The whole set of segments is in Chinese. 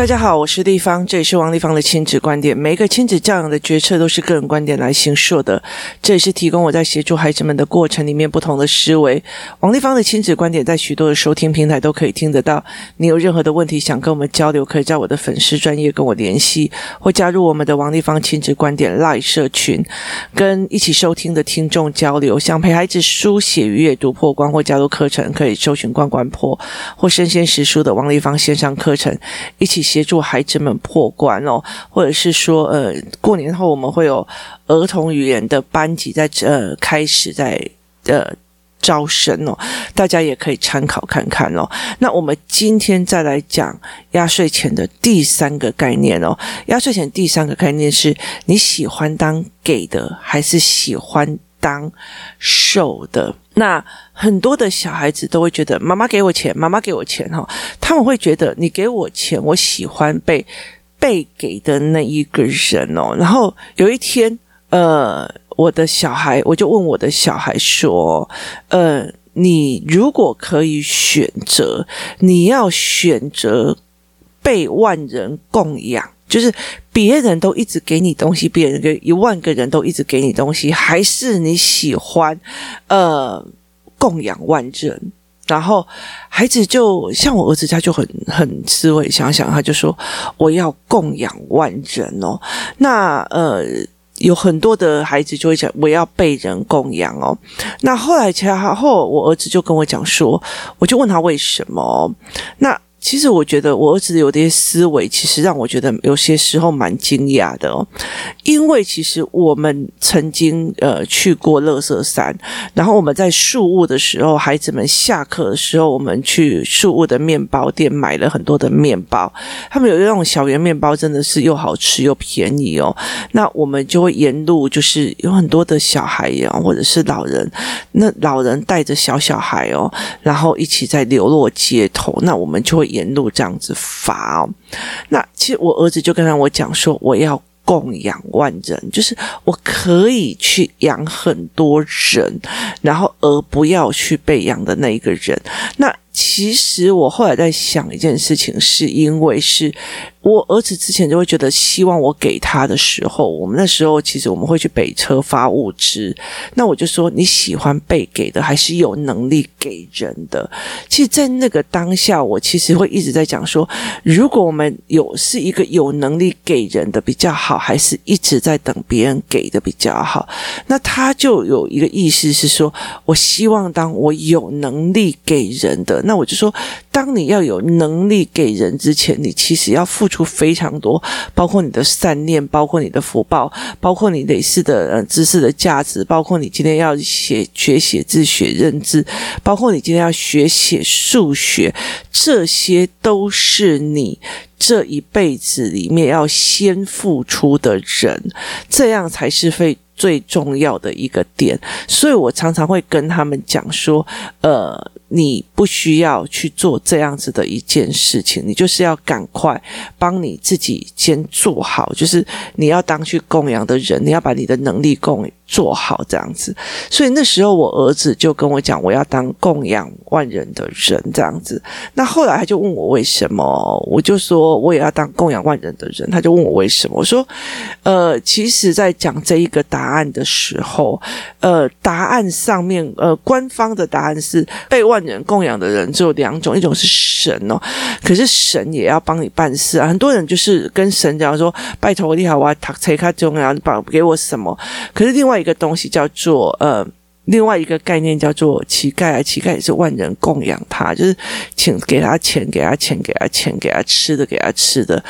大家好，我是丽芳，这里是王丽芳的亲子观点。每一个亲子教养的决策都是个人观点来形塑的，这也是提供我在协助孩子们的过程里面不同的思维。王丽芳的亲子观点在许多的收听平台都可以听得到。你有任何的问题想跟我们交流，可以在我的粉丝专业跟我联系，或加入我们的王丽芳亲子观点 LINE 社群，跟一起收听的听众交流。想陪孩子书写阅读破关，或加入课程，可以搜寻“关关破”或“身先识书”的王丽芳线上课程，一起。协助孩子们破关哦，或者是说，呃，过年后我们会有儿童语言的班级在呃开始在呃招生哦，大家也可以参考看看哦。那我们今天再来讲压岁钱的第三个概念哦，压岁钱第三个概念是你喜欢当给的，还是喜欢当受的？那很多的小孩子都会觉得妈妈给我钱，妈妈给我钱哈，他们会觉得你给我钱，我喜欢被被给的那一个人哦。然后有一天，呃，我的小孩，我就问我的小孩说，呃，你如果可以选择，你要选择被万人供养，就是别人都一直给你东西，别人给一万个人都一直给你东西，还是你喜欢呃供养万人？然后孩子就像我儿子，他就很很思维想想，他就说我要供养万人哦。那呃有很多的孩子就会讲我要被人供养哦。那后来其后我儿子就跟我讲说，我就问他为什么？那。其实我觉得我儿子有些思维，其实让我觉得有些时候蛮惊讶的哦。因为其实我们曾经呃去过乐色山，然后我们在树屋的时候，孩子们下课的时候，我们去树屋的面包店买了很多的面包。他们有那种小圆面包，真的是又好吃又便宜哦。那我们就会沿路，就是有很多的小孩呀，或者是老人，那老人带着小小孩哦，然后一起在流落街头，那我们就会。沿路这样子发哦，那其实我儿子就跟他我讲说，我要供养万人，就是我可以去养很多人，然后而不要去被养的那一个人。那其实我后来在想一件事情，是因为是。我儿子之前就会觉得，希望我给他的时候，我们那时候其实我们会去北车发物资。那我就说，你喜欢被给的，还是有能力给人的？其实，在那个当下，我其实会一直在讲说，如果我们有是一个有能力给人的比较好，还是一直在等别人给的比较好？那他就有一个意思是说，我希望当我有能力给人的，那我就说，当你要有能力给人之前，你其实要付。出非常多，包括你的善念，包括你的福报，包括你累世的呃知识的价值，包括你今天要写学写字学认字，包括你今天要学写数学，这些都是你这一辈子里面要先付出的人，这样才是非最重要的一个点。所以我常常会跟他们讲说，呃。你不需要去做这样子的一件事情，你就是要赶快帮你自己先做好，就是你要当去供养的人，你要把你的能力供做好这样子。所以那时候我儿子就跟我讲，我要当供养万人的人这样子。那后来他就问我为什么，我就说我也要当供养万人的人。他就问我为什么，我说，呃，其实在讲这一个答案的时候，呃，答案上面，呃，官方的答案是被万人供养的人只有两种，一种是神哦，可是神也要帮你办事啊。很多人就是跟神讲说：“拜托你好，我要读册较重要，你把给我什么？”可是另外一个东西叫做呃。另外一个概念叫做乞丐啊，乞丐也是万人供养他，就是请给他钱，给他钱，给他钱，给他吃的，给他吃的。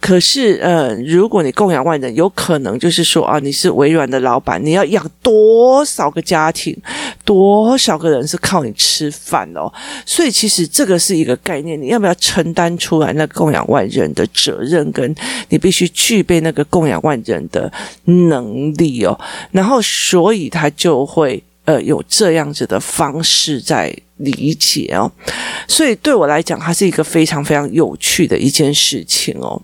可是，呃，如果你供养万人，有可能就是说啊，你是微软的老板，你要养多少个家庭，多少个人是靠你吃饭哦。所以，其实这个是一个概念，你要不要承担出来那供养万人的责任，跟你必须具备那个供养万人的能力哦。然后，所以他就会。呃，有这样子的方式在理解哦，所以对我来讲，它是一个非常非常有趣的一件事情哦。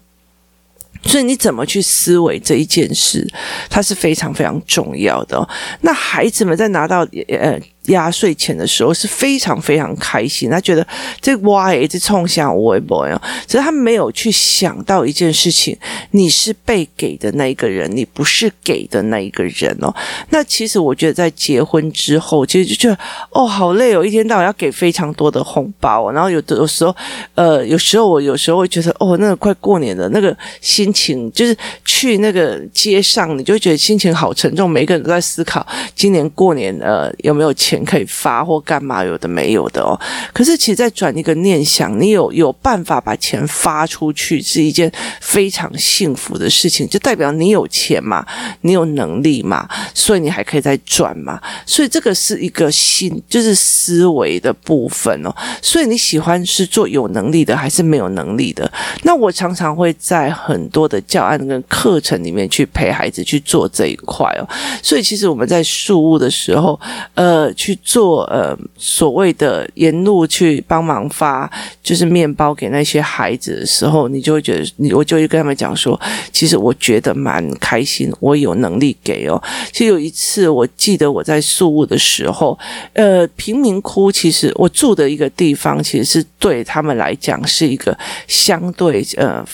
所以你怎么去思维这一件事，它是非常非常重要的。那孩子们在拿到呃压岁钱的时候是非常非常开心，他觉得这哇一直冲向我一波哟，只是他没有去想到一件事情，你是被给的那一个人，你不是给的那一个人哦。那其实我觉得在结婚之后，其实就觉得哦好累哦，一天到晚要给非常多的红包，然后有的有时候，呃，有时候我有时候会觉得哦，那个快过年了，那个心情就是去那个街上，你就觉得心情好沉重，每个人都在思考今年过年呃有没有钱可以发或干嘛，有的没有的哦。可是其实再转一个念想，你有有办法把钱发出去，是一件非常幸福的事情，就代表你有钱嘛，你有能力嘛，所以你还可以再转嘛。所以这个是一个心，就是思维的部分哦。所以你喜欢是做有能力的，还是没有能力的？那我常常会在很多的教案跟课程里面去陪孩子去做这一块哦。所以其实我们在树屋的时候，呃，去做呃所谓的沿路去帮忙发就是面包给那些孩子的时候，你就会觉得你我就会跟他们讲说，其实我觉得蛮开心，我有能力给哦。其实有一次我记得我在宿务的时候，呃，贫民窟其实我住的一个地方，其实是对他们来讲是一个相对呃。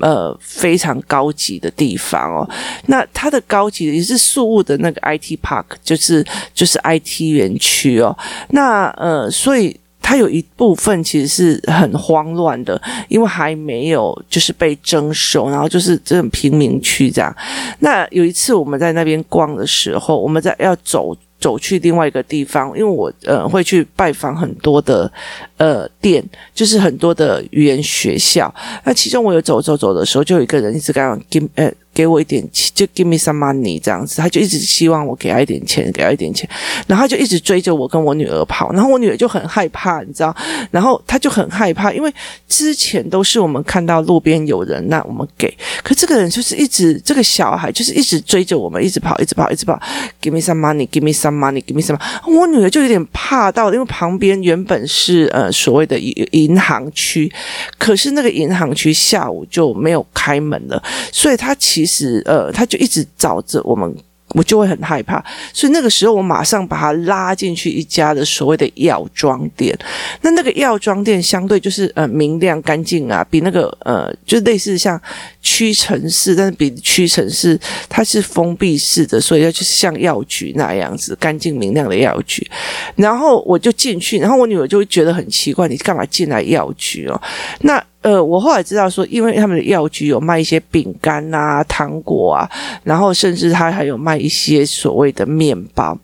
呃，非常高级的地方哦。那它的高级也是树屋的那个 IT Park，就是就是 IT 园区哦。那呃，所以它有一部分其实是很慌乱的，因为还没有就是被征收，然后就是这种贫民区这样。那有一次我们在那边逛的时候，我们在要走。走去另外一个地方，因为我呃会去拜访很多的呃店，就是很多的语言学校。那其中我有走走走的时候，就有一个人一直跟我给呃。给我一点钱，就 give me some money 这样子，他就一直希望我给他一点钱，给他一点钱，然后他就一直追着我跟我女儿跑，然后我女儿就很害怕，你知道，然后他就很害怕，因为之前都是我们看到路边有人，那我们给，可这个人就是一直这个小孩就是一直追着我们，一直跑，一直跑，一直跑，give me some money，give me some money，give me some，我女儿就有点怕到，因为旁边原本是呃所谓的银银行区，可是那个银行区下午就没有开门了，所以他其。其实，呃，他就一直找着我们，我就会很害怕。所以那个时候，我马上把他拉进去一家的所谓的药妆店。那那个药妆店相对就是呃明亮干净啊，比那个呃就类似像屈臣氏，但是比屈臣氏它是封闭式的，所以它就是像药局那样子干净明亮的药局。然后我就进去，然后我女儿就会觉得很奇怪，你干嘛进来药局哦？那。呃，我后来知道说，因为他们的药局有卖一些饼干啊、糖果啊，然后甚至他还有卖一些所谓的面包。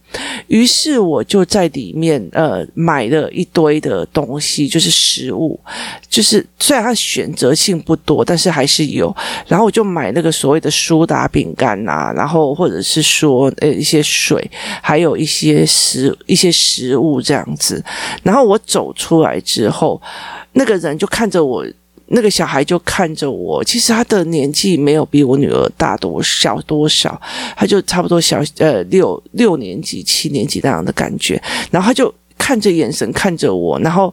于是我就在里面呃买了一堆的东西，就是食物，就是虽然它选择性不多，但是还是有。然后我就买那个所谓的苏打饼干啊，然后或者是说呃一些水，还有一些食一些食物这样子。然后我走出来之后，那个人就看着我。那个小孩就看着我，其实他的年纪没有比我女儿大多小多少，他就差不多小呃六六年级七年级那样的感觉，然后他就看着眼神看着我，然后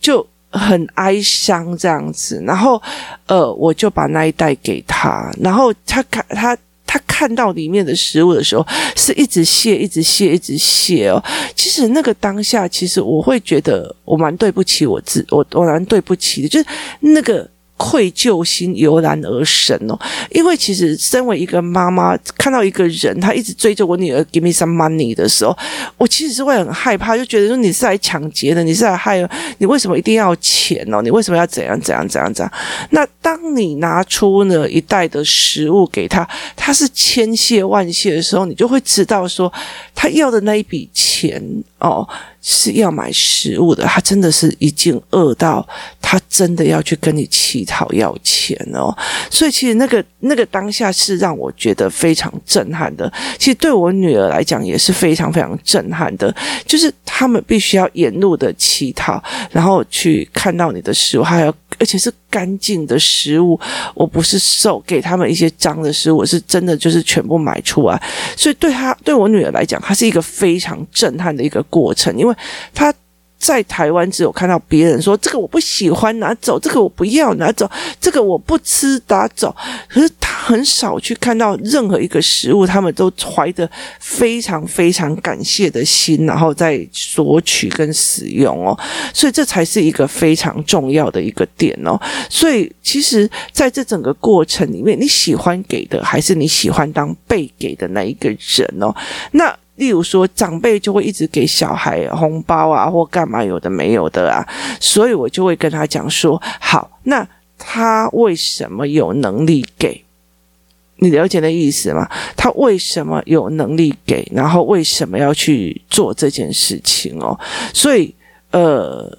就很哀伤这样子，然后呃我就把那一袋给他，然后他看他。他看到里面的食物的时候，是一直谢，一直谢，一直谢哦。其实那个当下，其实我会觉得我蛮对不起我自我，我蛮对不起的，就是那个。愧疚心油然而生哦，因为其实身为一个妈妈，看到一个人他一直追着我女儿 give me some money 的时候，我其实是会很害怕，就觉得说你是来抢劫的，你是来害，你为什么一定要钱哦？你为什么要怎样怎样怎样怎样？那当你拿出了一袋的食物给他，他是千谢万谢的时候，你就会知道说他要的那一笔钱哦。是要买食物的，他真的是已经饿到，他真的要去跟你乞讨要钱哦。所以其实那个那个当下是让我觉得非常震撼的。其实对我女儿来讲也是非常非常震撼的，就是他们必须要沿路的乞讨，然后去看到你的食物，还要而且是干净的食物。我不是瘦给他们一些脏的食物，我是真的就是全部买出来。所以对他对我女儿来讲，她是一个非常震撼的一个过程，因为。他在台湾只有看到别人说，这个我不喜欢拿走，这个我不要拿走，这个我不吃拿走。可是他很少去看到任何一个食物，他们都怀着非常非常感谢的心，然后再索取跟使用哦。所以这才是一个非常重要的一个点哦。所以其实在这整个过程里面，你喜欢给的，还是你喜欢当被给的那一个人哦？那。例如说，长辈就会一直给小孩红包啊，或干嘛有的没有的啊，所以我就会跟他讲说：好，那他为什么有能力给？你了解的意思吗？他为什么有能力给？然后为什么要去做这件事情哦？所以，呃，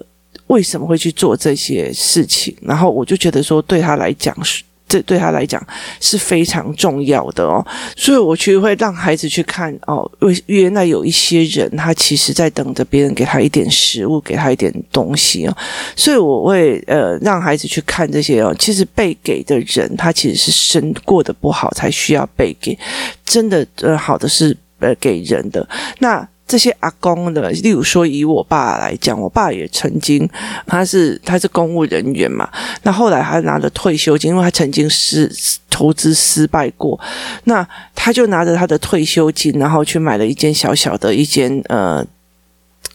为什么会去做这些事情？然后我就觉得说，对他来讲是。这对他来讲是非常重要的哦，所以我去会让孩子去看哦，为原来有一些人，他其实在等着别人给他一点食物，给他一点东西哦，所以我会呃让孩子去看这些哦，其实被给的人，他其实是生过得不好才需要被给，真的呃好的是呃给人的。那。这些阿公的，例如说以我爸来讲，我爸也曾经，他是他是公务人员嘛，那后来他拿着退休金，因为他曾经失投资失败过，那他就拿着他的退休金，然后去买了一间小小的一间呃。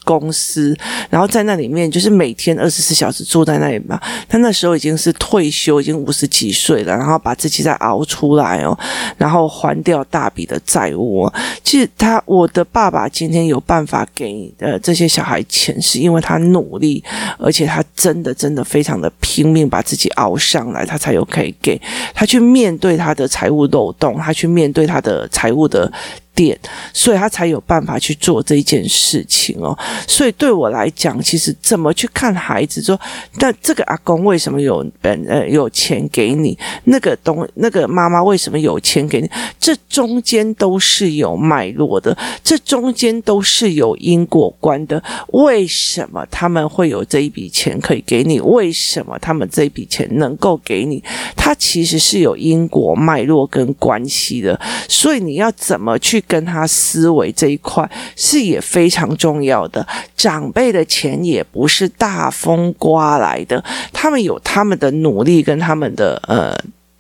公司，然后在那里面就是每天二十四小时住在那里嘛。他那时候已经是退休，已经五十几岁了，然后把自己再熬出来哦，然后还掉大笔的债务。其实他，我的爸爸今天有办法给呃这些小孩钱，是因为他努力，而且他真的真的非常的拼命把自己熬上来，他才有可以给他去面对他的财务漏洞，他去面对他的财务的。点，所以他才有办法去做这件事情哦。所以对我来讲，其实怎么去看孩子说，那这个阿公为什么有本呃有钱给你？那个东那个妈妈为什么有钱给你？这中间都是有脉络的，这中间都是有因果观的。为什么他们会有这一笔钱可以给你？为什么他们这一笔钱能够给你？它其实是有因果脉络跟关系的。所以你要怎么去？跟他思维这一块是也非常重要的。长辈的钱也不是大风刮来的，他们有他们的努力跟他们的呃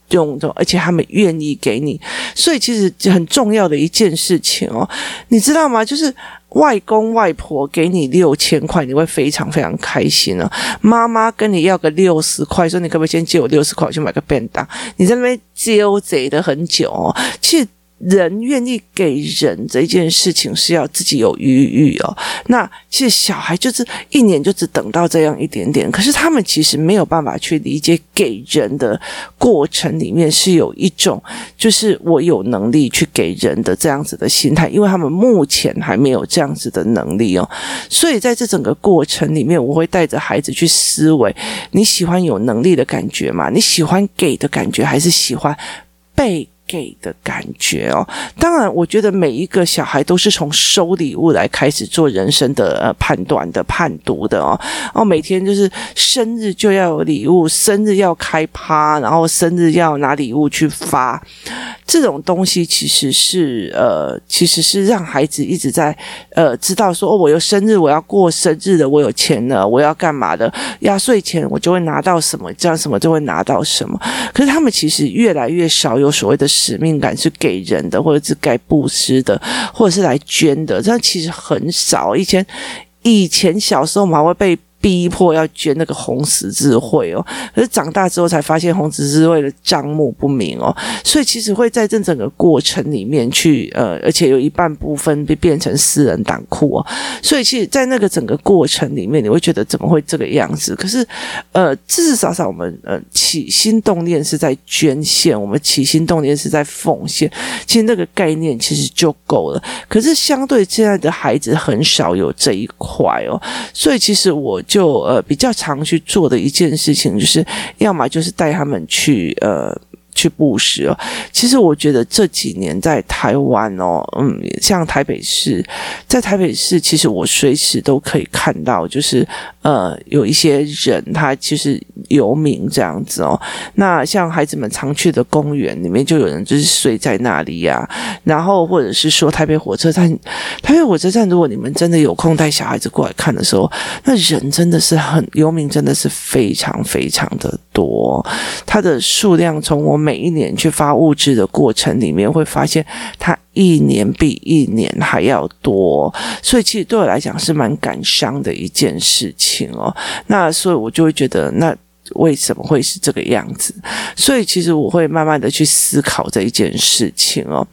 用，而且他们愿意给你。所以其实很重要的一件事情哦，你知道吗？就是外公外婆给你六千块，你会非常非常开心哦。妈妈跟你要个六十块，说你可不可以先借我六十块，我去买个便当？你在那边纠结的很久哦，其实。人愿意给人这件事情是要自己有余裕哦。那其实小孩就是一年就只等到这样一点点，可是他们其实没有办法去理解给人的过程里面是有一种，就是我有能力去给人的这样子的心态，因为他们目前还没有这样子的能力哦。所以在这整个过程里面，我会带着孩子去思维：你喜欢有能力的感觉吗？你喜欢给的感觉，还是喜欢被？给的感觉哦，当然，我觉得每一个小孩都是从收礼物来开始做人生的呃判断的判读的哦。哦，每天就是生日就要有礼物，生日要开趴，然后生日要拿礼物去发，这种东西其实是呃，其实是让孩子一直在呃知道说哦，我有生日，我要过生日的，我有钱了，我要干嘛的？压岁钱我就会拿到什么，这样什么就会拿到什么。可是他们其实越来越少有所谓的。使命感是给人的，或者是给布施的，或者是来捐的，这样其实很少。以前，以前小时候我们还会被。逼迫要捐那个红十字会哦，可是长大之后才发现红十字会的账目不明哦，所以其实会在这整个过程里面去呃，而且有一半部分被变成私人党库哦，所以其实，在那个整个过程里面，你会觉得怎么会这个样子？可是呃，至少少我们呃起心动念是在捐献，我们起心动念是在奉献，其实那个概念其实就够了。可是相对现在的孩子很少有这一块哦，所以其实我。就呃比较常去做的一件事情，就是要么就是带他们去呃。去布施哦，其实我觉得这几年在台湾哦，嗯，像台北市，在台北市，其实我随时都可以看到，就是呃，有一些人他其实游民这样子哦。那像孩子们常去的公园里面，就有人就是睡在那里呀。然后或者是说台北火车站，台北火车站，如果你们真的有空带小孩子过来看的时候，那人真的是很游民，真的是非常非常的多。它的数量从我们每一年去发物质的过程里面，会发现它一年比一年还要多，所以其实对我来讲是蛮感伤的一件事情哦。那所以我就会觉得那。为什么会是这个样子？所以其实我会慢慢的去思考这一件事情哦。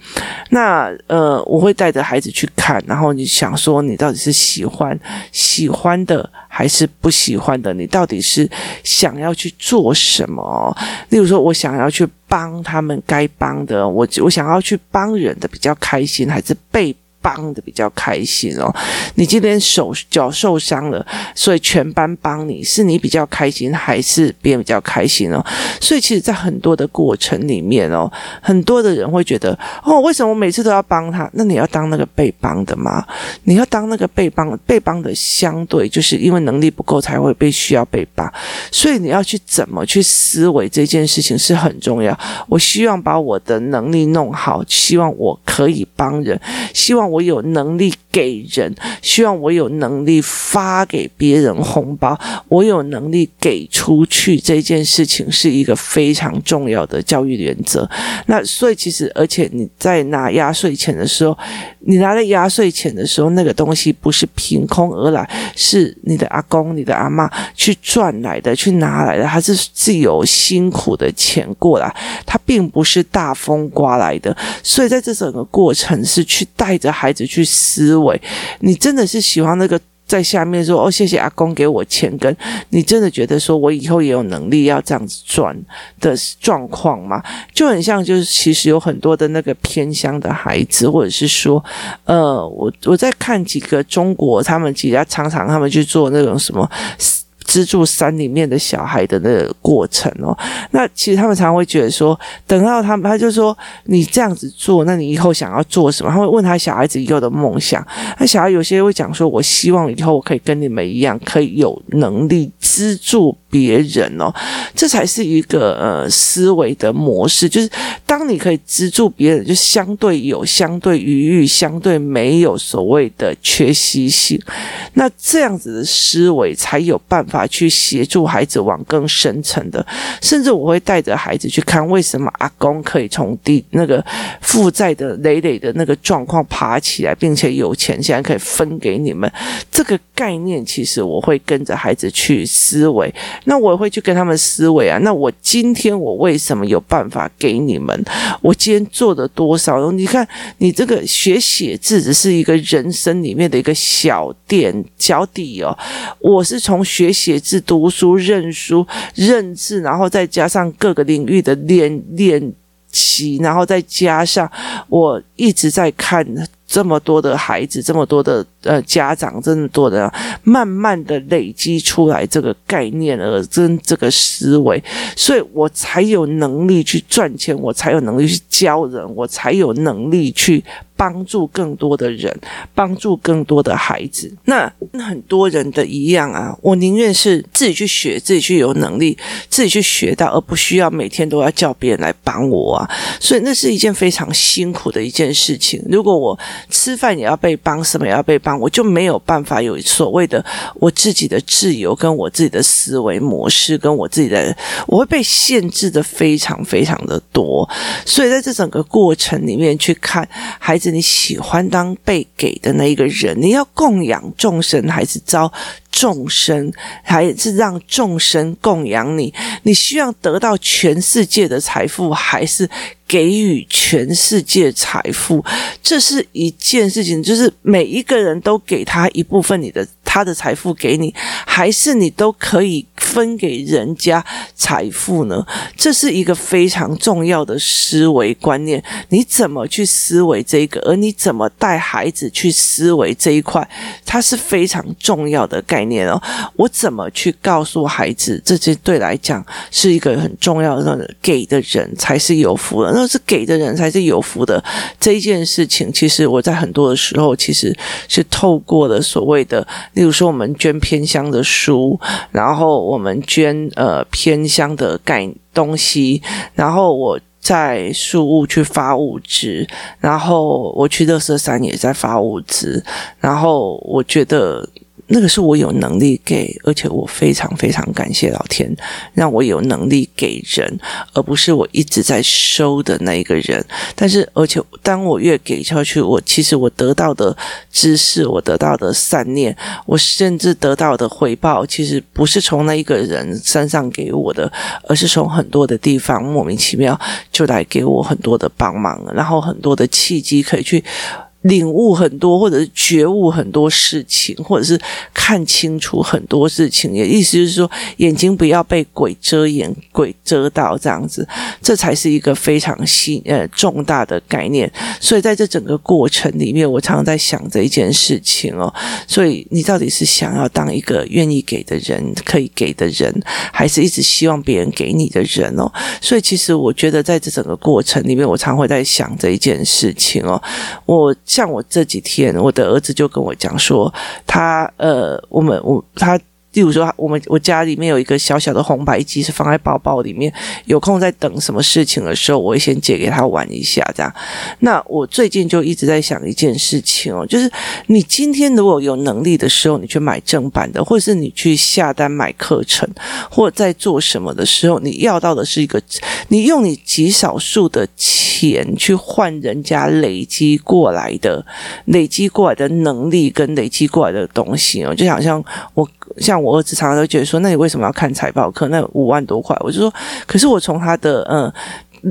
那呃，我会带着孩子去看，然后你想说，你到底是喜欢喜欢的还是不喜欢的？你到底是想要去做什么？例如说，我想要去帮他们该帮的，我我想要去帮人的比较开心，还是被帮的比较开心哦，你今天手脚受伤了，所以全班帮你，是你比较开心，还是别人比较开心哦？所以其实，在很多的过程里面哦，很多的人会觉得，哦，为什么我每次都要帮他？那你要当那个被帮的吗？你要当那个被帮，被帮的相对就是因为能力不够才会被需要被帮，所以你要去怎么去思维这件事情是很重要。我希望把我的能力弄好，希望我可以帮人，希望。我有能力给人，希望我有能力发给别人红包，我有能力给出去，这件事情是一个非常重要的教育原则。那所以其实，而且你在拿压岁钱的时候，你拿了压岁钱的时候，那个东西不是凭空而来，是你的阿公、你的阿妈去赚来的，去拿来的，它是自有辛苦的钱过来，它并不是大风刮来的。所以在这整个过程，是去带着孩孩子去思维，你真的是喜欢那个在下面说哦，谢谢阿公给我钱，跟你真的觉得说我以后也有能力要这样子赚的状况吗？就很像，就是其实有很多的那个偏乡的孩子，或者是说，呃，我我在看几个中国，他们几家常常他们去做那种什么。资助山里面的小孩的那个过程哦，那其实他们常常会觉得说，等到他们，他就说你这样子做，那你以后想要做什么？他会问他小孩子以后的梦想。那小孩有些会讲说，我希望以后我可以跟你们一样，可以有能力资助别人哦。这才是一个呃思维的模式，就是当你可以资助别人，就相对有相对余裕，相对没有所谓的缺席性。那这样子的思维才有办法。去协助孩子往更深层的，甚至我会带着孩子去看为什么阿公可以从地那个负债的累累的那个状况爬起来，并且有钱现在可以分给你们。这个概念其实我会跟着孩子去思维，那我会去跟他们思维啊。那我今天我为什么有办法给你们？我今天做的多少？你看，你这个学写字只是一个人生里面的一个小点脚底哦。我是从学习。写字、读书、认书、认字，然后再加上各个领域的练练习，然后再加上我一直在看这么多的孩子，这么多的呃家长，这么多的，慢慢的累积出来这个概念，而跟这个思维，所以我才有能力去赚钱，我才有能力去教人，我才有能力去。帮助更多的人，帮助更多的孩子。那很多人的一样啊，我宁愿是自己去学，自己去有能力，自己去学到，而不需要每天都要叫别人来帮我啊。所以那是一件非常辛苦的一件事情。如果我吃饭也要被帮，什么也要被帮，我就没有办法有所谓的我自己的自由，跟我自己的思维模式，跟我自己的，我会被限制的非常非常的多。所以在这整个过程里面去看孩子。你喜欢当被给的那一个人，你要供养众生，还是招众生，还是让众生供养你？你希望得到全世界的财富，还是给予全世界财富？这是一件事情，就是每一个人都给他一部分你的。他的财富给你，还是你都可以分给人家财富呢？这是一个非常重要的思维观念。你怎么去思维这个？而你怎么带孩子去思维这一块？它是非常重要的概念哦。我怎么去告诉孩子，这些对来讲是一个很重要的，给的人才是有福的。那是给的人才是有福的这一件事情，其实我在很多的时候，其实是透过了所谓的。比如说，我们捐偏乡的书，然后我们捐呃偏乡的盖东西，然后我在树屋去发物资，然后我去乐色山也在发物资，然后我觉得那个是我有能力给，而且我非常非常感谢老天，让我有能力给人，而不是我一直在收的那一个人。但是，而且当我越给下去，我其实我得到的知识，我得到的善念，我甚至得到的回报，其实不是从那一个人身上给我的，而是从很多的地方莫名其妙就来给我很多的帮忙，然后很多的契机可以去。领悟很多，或者是觉悟很多事情，或者是看清楚很多事情。也意思就是说，眼睛不要被鬼遮眼、鬼遮到这样子，这才是一个非常新呃重大的概念。所以在这整个过程里面，我常常在想这一件事情哦。所以你到底是想要当一个愿意给的人、可以给的人，还是一直希望别人给你的人哦？所以其实我觉得在这整个过程里面，我常会在想这一件事情哦。我。像我这几天，我的儿子就跟我讲说，他呃，我们我他。例如说，我们我家里面有一个小小的红白机，是放在包包里面。有空在等什么事情的时候，我会先借给他玩一下，这样。那我最近就一直在想一件事情哦，就是你今天如果有能力的时候，你去买正版的，或是你去下单买课程，或在做什么的时候，你要到的是一个，你用你极少数的钱钱去换人家累积过来的、累积过来的能力跟累积过来的东西哦，就好像我像。我儿子常常都觉得说：“那你为什么要看财报课？那五万多块。”我就说：“可是我从他的嗯。”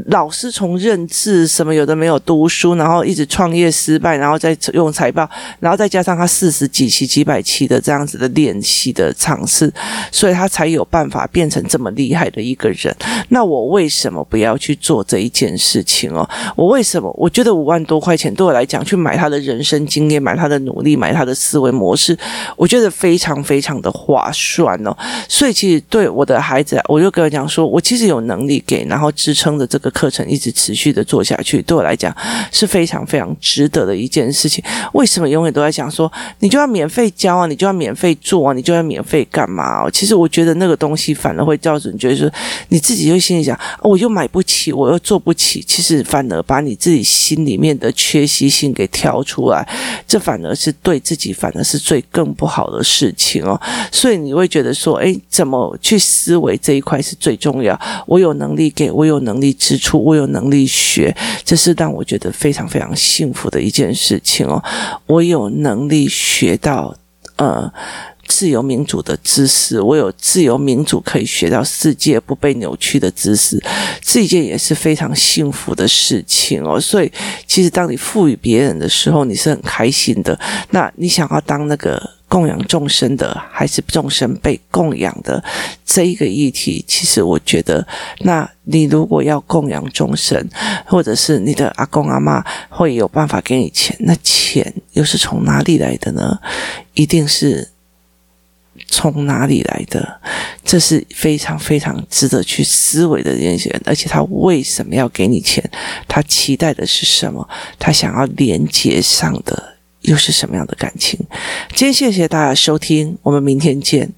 老师从认字什么有的没有读书，然后一直创业失败，然后再用财报，然后再加上他四十几期、几百期的这样子的练习的尝试，所以他才有办法变成这么厉害的一个人。那我为什么不要去做这一件事情哦？我为什么？我觉得五万多块钱对我来讲，去买他的人生经验，买他的努力，买他的思维模式，我觉得非常非常的划算哦。所以其实对我的孩子，我就跟他讲说，我其实有能力给，然后支撑着这个。课程一直持续的做下去，对我来讲是非常非常值得的一件事情。为什么永远都在想说，你就要免费教啊，你就要免费做啊，你就要免费干嘛？其实我觉得那个东西反而会造成，就是你自己就心里想，我又买不起，我又做不起。其实反而把你自己心里面的缺席性给挑出来，这反而是对自己反而是最更不好的事情哦。所以你会觉得说，诶，怎么去思维这一块是最重要？我有能力给，我有能力支出，我有能力学，这是让我觉得非常非常幸福的一件事情哦。我有能力学到呃自由民主的知识，我有自由民主可以学到世界不被扭曲的知识，这一件也是非常幸福的事情哦。所以，其实当你赋予别人的时候，你是很开心的。那你想要当那个？供养众生的，还是众生被供养的这一个议题，其实我觉得，那你如果要供养众生，或者是你的阿公阿嬷会有办法给你钱，那钱又是从哪里来的呢？一定是从哪里来的？这是非常非常值得去思维的一件事。而且他为什么要给你钱？他期待的是什么？他想要连接上的。又是什么样的感情？今天谢谢大家收听，我们明天见。